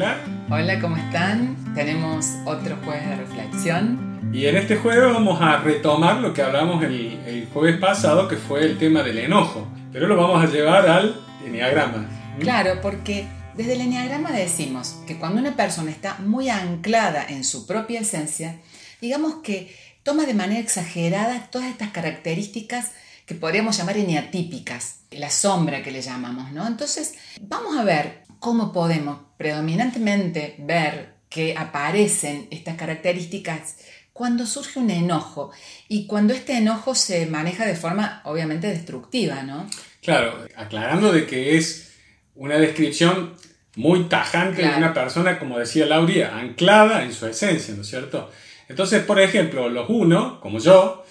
Hola. Hola, ¿cómo están? Tenemos otro jueves de reflexión. Y en este jueves vamos a retomar lo que hablamos el, el jueves pasado, que fue el tema del enojo. Pero lo vamos a llevar al enneagrama. Claro, porque desde el enneagrama decimos que cuando una persona está muy anclada en su propia esencia, digamos que toma de manera exagerada todas estas características que podríamos llamar eneatípicas, la sombra que le llamamos, ¿no? Entonces, vamos a ver cómo podemos predominantemente ver que aparecen estas características cuando surge un enojo y cuando este enojo se maneja de forma obviamente destructiva, ¿no? Claro, aclarando de que es una descripción muy tajante de una persona, como decía Lauria, anclada en su esencia, ¿no es cierto? Entonces, por ejemplo, los uno, como yo,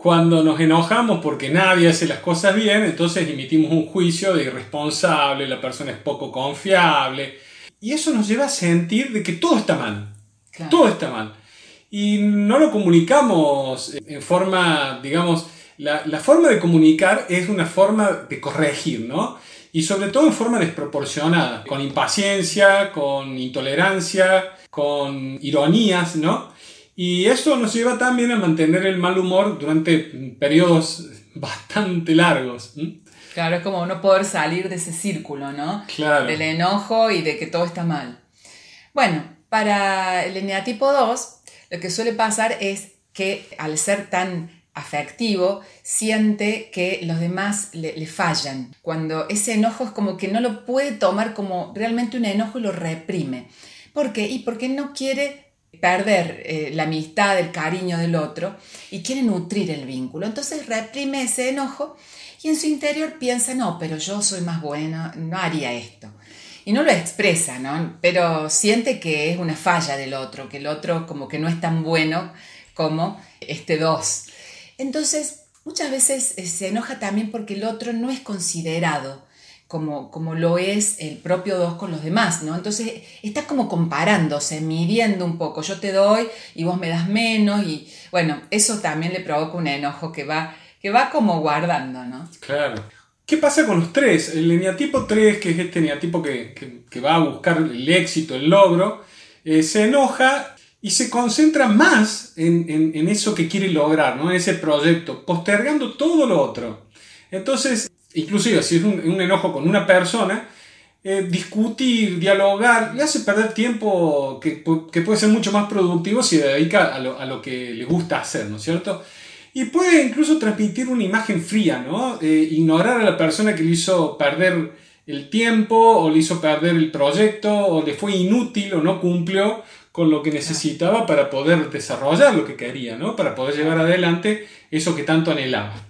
cuando nos enojamos porque nadie hace las cosas bien, entonces emitimos un juicio de irresponsable, la persona es poco confiable, y eso nos lleva a sentir de que todo está mal, todo está mal. Y no lo comunicamos en forma, digamos, la, la, forma de comunicar es una forma de corregir, ¿no? Y sobre todo en forma desproporcionada, con impaciencia, con intolerancia, con ironías, ¿no? Y eso nos lleva también a mantener el mal humor durante periodos bastante largos. Claro, es como no poder salir de ese círculo, ¿no? Claro. Del enojo y de que todo está mal. Bueno, para el eneatipo 2, lo que suele pasar es que al ser tan afectivo, siente que los demás le, le, fallan. Cuando ese enojo es como que no lo puede tomar como realmente un enojo y lo reprime. ¿Por qué? Y porque no quiere perder eh, la amistad, el cariño del otro y quiere nutrir el vínculo. Entonces reprime ese enojo y en su interior piensa, no, pero yo soy más bueno, no haría esto. Y no lo expresa, ¿no? Pero siente que es una falla del otro, que el otro como que no es tan bueno como este dos. Entonces, muchas veces eh, se enoja también porque el otro no es considerado como, como lo es el propio dos con los demás, ¿no? Entonces está como comparándose, midiendo un poco, yo te doy y vos me das menos y bueno, eso también le provoca un enojo que va, que va como guardando, ¿no? Claro. ¿Qué pasa con los tres? El eneatipo 3, que es este eneatipo que, que, va a buscar el éxito, el logro, eh, se enoja y se concentra más en, en, en, eso que quiere lograr, ¿no? en ese proyecto, postergando todo lo otro. Entonces, inclusive si es un, enojo con una persona, eh, discutir, dialogar, le hace perder tiempo que, que, puede ser mucho más productivo si dedica a lo, a lo, que le gusta hacer, ¿no es cierto? Y puede incluso transmitir una imagen fría, ¿no? Eh, ignorar a la persona que le hizo perder el tiempo o le hizo perder el proyecto o le fue inútil o no cumplió con lo que necesitaba para poder desarrollar lo que quería, ¿no? Para poder llevar adelante eso que tanto anhelaba.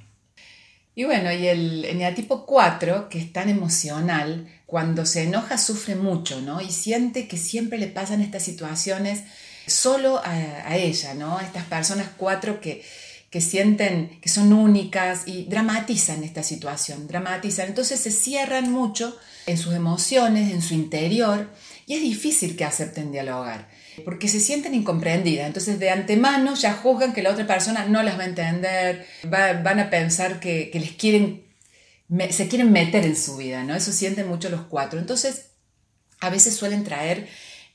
Y bueno, y el eneatipo 4, que es tan emocional, cuando se enoja sufre mucho, ¿no? Y siente que siempre le pasan estas situaciones solo a, ella, ¿no? Estas personas cuatro que, que sienten que son únicas y dramatizan esta situación, dramatizan. Entonces se cierran mucho en sus emociones, en su interior, y es difícil que acepten dialogar porque se sienten incomprendidas. Entonces de antemano ya juzgan que la otra persona no las va a entender, van a pensar que, les quieren, se quieren meter en su vida, ¿no? Eso sienten mucho los cuatro. Entonces a veces suelen traer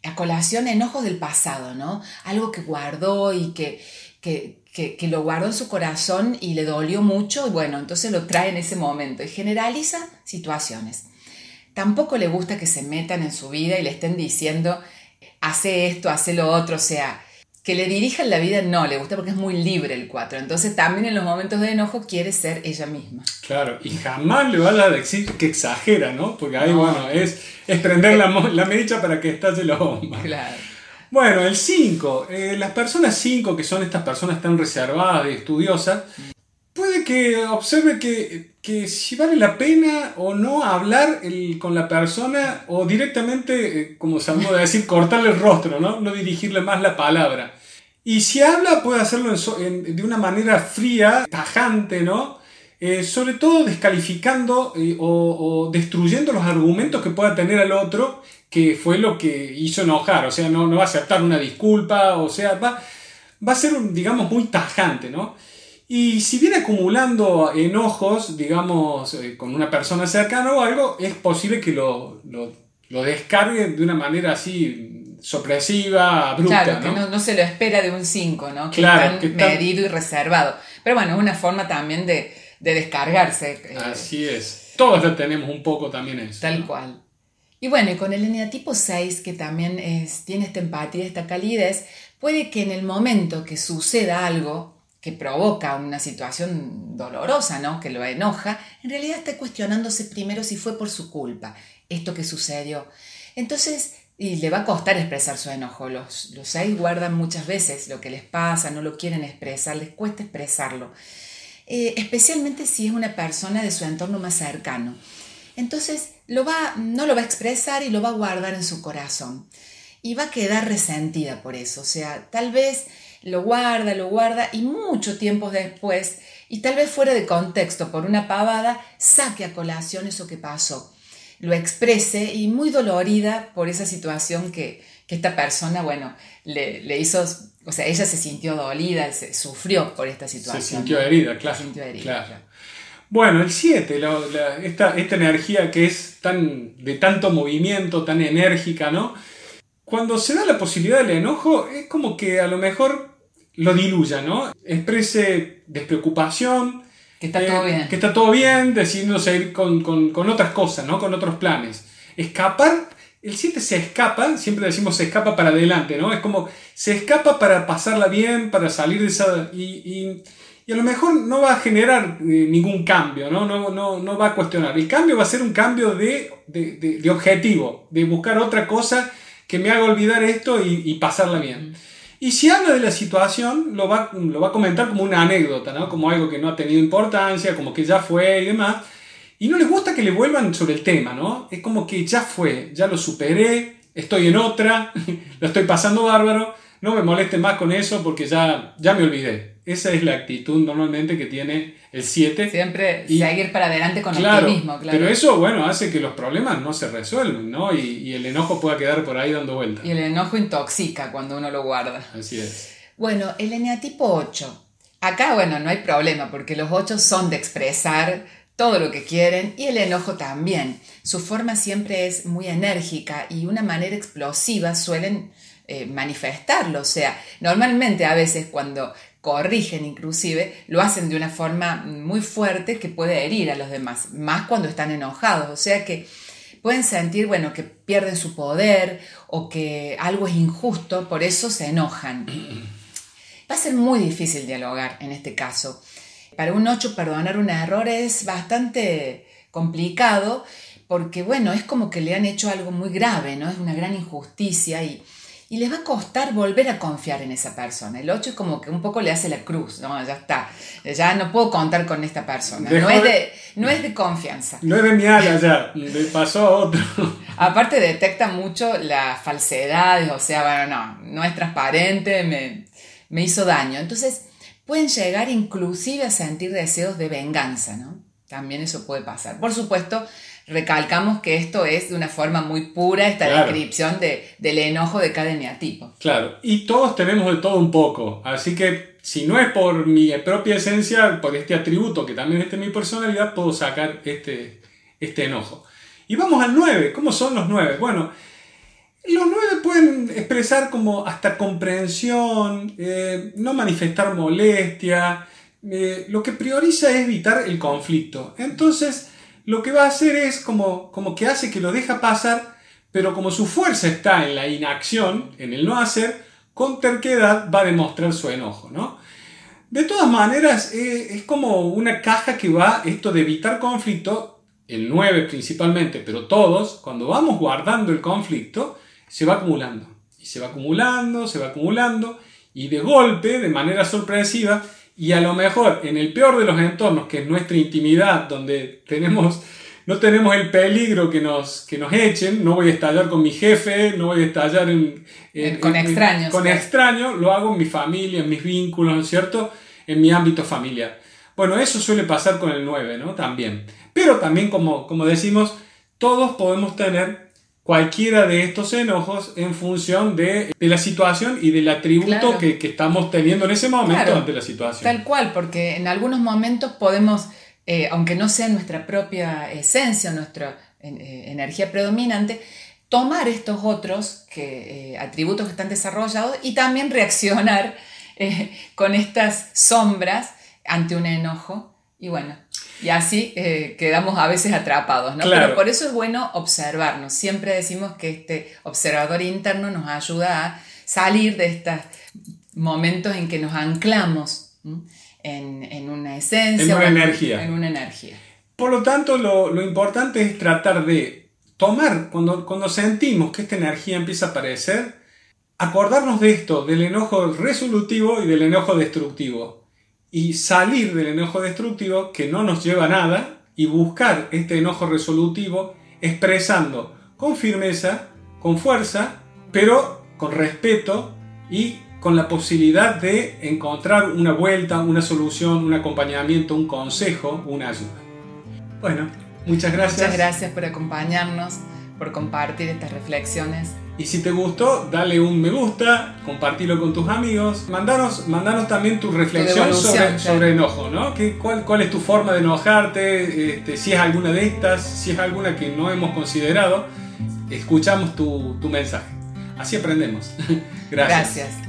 a colación enojos del pasado, ¿no? Algo que guardó y que, que, que, lo guardó en su corazón y le dolió mucho y bueno, entonces lo trae en ese momento y generaliza situaciones. Tampoco le gusta que se metan en su vida y le estén diciendo hace esto, hace lo otro, o sea, que le dirijan la vida no le gusta porque es muy libre el 4. Entonces también en los momentos de enojo quiere ser ella misma. Claro, y jamás le va a decir que exagera, ¿no? Porque ahí, bueno, es, es prender la, la mecha para que estalle la bomba. Claro. Bueno, el 5. Eh, las personas 5, que son estas personas tan reservadas y estudiosas, puede que observe que, si vale la pena o no hablar con la persona o directamente, eh, como se de decir, cortarle el rostro, ¿no? no dirigirle más la palabra. Y si habla puede hacerlo de una manera fría, tajante, ¿no? Eh, sobre todo descalificando eh, o, destruyendo los argumentos que pueda tener el otro, que fue lo que hizo enojar, o sea, no, no va a aceptar una disculpa, o sea, va, va a ser, digamos, muy tajante, ¿no? Y si viene acumulando enojos, digamos, eh, con una persona cercana o algo, es posible que lo, lo descargue de una manera así sorpresiva, abrupta. Claro, que no, se lo espera de un 5, ¿no? Que claro, tan medido y reservado. Pero bueno, es una forma también de, descargarse. Eh. Así es. Todos lo tenemos un poco también eso. Tal cual. Y bueno, y con el eneatipo 6, que también es, tiene esta empatía, esta calidez, puede que en el momento que suceda algo que provoca una situación dolorosa, ¿no? Que lo enoja, en realidad está cuestionándose primero si fue por su culpa esto que sucedió. Entonces, y le va a costar expresar su enojo. Los, los seis guardan muchas veces lo que les pasa, no lo quieren expresar, les cuesta expresarlo. Eh, especialmente si es una persona de su entorno más cercano. Entonces, lo va, no lo va a expresar y lo va a guardar en su corazón. Y va a quedar resentida por eso. O sea, tal vez lo guarda, lo guarda y mucho tiempo después, y tal vez fuera de contexto por una pavada, saque a colación eso que pasó lo exprese y muy dolorida por esa situación que, esta persona, bueno, le, hizo, o sea, ella se sintió dolida, se, sufrió por esta situación. Se sintió herida, claro. Se sintió herida, Bueno, el 7, esta, esta, energía que es tan, de tanto movimiento, tan enérgica, ¿no? Cuando se da la posibilidad del enojo, es como que a lo mejor lo diluya, ¿no? Exprese despreocupación, que está todo bien. Que está todo bien, decidiéndose ir con, con, otras cosas, ¿no? Con otros planes. Escapar, el 7 se escapa, siempre decimos se escapa para adelante, ¿no? Es como se escapa para pasarla bien, para salir de esa... Y, y, a lo mejor no va a generar eh, ningún cambio, ¿no? No, no, no va a cuestionar. El cambio va a ser un cambio de, de, de, objetivo, de buscar otra cosa que me haga olvidar esto y, y pasarla bien. Y si habla de la situación, lo va, lo va a comentar como una anécdota, ¿no? Como algo que no ha tenido importancia, como que ya fue y demás. Y no les gusta que le vuelvan sobre el tema, ¿no? Es como que ya fue, ya lo superé, estoy en otra, lo estoy pasando bárbaro, no me molesten más con eso porque ya, ya me olvidé. Esa es la actitud normalmente que tiene el 7. Siempre seguir para adelante con el mismo, claro. Pero eso, bueno, hace que los problemas no se resuelven, ¿no? Y, y, el enojo pueda quedar por ahí dando vueltas. Y el enojo intoxica cuando uno lo guarda. Así es. Bueno, el eneatipo 8. Acá, bueno, no hay problema porque los 8 son de expresar todo lo que quieren y el enojo también. Su forma siempre es muy enérgica y una manera explosiva suelen eh, manifestarlo. O sea, normalmente a veces cuando corrigen inclusive, lo hacen de una forma muy fuerte que puede herir a los demás, más cuando están enojados. O sea que pueden sentir, bueno, que pierden su poder o que algo es injusto, por eso se enojan. Va a ser muy difícil dialogar en este caso. Para un 8 perdonar un error es bastante complicado porque, bueno, es como que le han hecho algo muy grave, ¿no? Es una gran injusticia y y les va a costar volver a confiar en esa persona. El 8 es como que un poco le hace la cruz, ¿no? Ya está, ya no puedo contar con esta persona. no es, de, no es de confianza. No es de mi ala ya, le pasó a otro. Aparte detecta mucho las falsedades, o sea, bueno, no, no es transparente, me, me hizo daño. Entonces, pueden llegar inclusive a sentir deseos de venganza, ¿no? También eso puede pasar. Por supuesto, recalcamos que esto es de una forma muy pura esta descripción de, del enojo de cada eneatipo. Claro, y todos tenemos de todo un poco, así que si no es por mi propia esencia, por este atributo que también es de mi personalidad, puedo sacar este, este enojo. Y vamos al 9, ¿cómo son los 9? Bueno, los 9 pueden expresar como hasta comprensión, eh, no manifestar molestia, eh, lo que prioriza es evitar el conflicto. Entonces, lo que va a hacer es como, como que hace que lo deja pasar, pero como su fuerza está en la inacción, en el no hacer, con terquedad va a demostrar su enojo, ¿no? De todas maneras, eh, es como una caja que va, esto de evitar conflicto, el 9 principalmente, pero todos, cuando vamos guardando el conflicto, se va acumulando. Y se va acumulando, se va acumulando, y de golpe, de manera sorpresiva, y a lo mejor en el peor de los entornos, que es nuestra intimidad, donde tenemos, no tenemos el peligro que nos, que nos echen, no voy a estallar con mi jefe, no voy a estallar en, con extraños. Con extraños, lo hago en mi familia, en mis vínculos, ¿no es cierto? En mi ámbito familiar. Bueno, eso suele pasar con el 9, ¿no? También. Pero también, como, como decimos, todos podemos tener cualquiera de estos enojos en función de, la situación y del atributo que, estamos teniendo en ese momento ante la situación. Tal cual, porque en algunos momentos podemos, eh, aunque no sea nuestra propia esencia, nuestra eh, energía predominante, tomar estos otros que, eh, atributos que están desarrollados y también reaccionar con estas sombras ante un enojo. Y bueno, y así eh, quedamos a veces atrapados, ¿no? Pero por eso es bueno observarnos. Siempre decimos que este observador interno nos ayuda a salir de estos momentos en que nos anclamos en, una esencia. En una energía. En una energía. Por lo tanto, lo, lo importante es tratar de tomar, cuando, cuando sentimos que esta energía empieza a aparecer, acordarnos de esto, del enojo resolutivo y del enojo destructivo y salir del enojo destructivo que no nos lleva a nada y buscar este enojo resolutivo expresando con firmeza, con fuerza, pero con respeto y con la posibilidad de encontrar una vuelta, una solución, un acompañamiento, un consejo, una ayuda. Bueno, muchas gracias. Muchas gracias por acompañarnos, por compartir estas reflexiones y si te gustó, dale un me gusta, compartilo con tus amigos. Mandanos, mandanos también tu reflexión sobre, sobre, enojo, ¿no? ¿Qué, cuál, ¿Cuál es tu forma de enojarte? Este, si es alguna de estas, si es alguna que no hemos considerado, escuchamos tu, tu mensaje. Así aprendemos. Gracias. Gracias.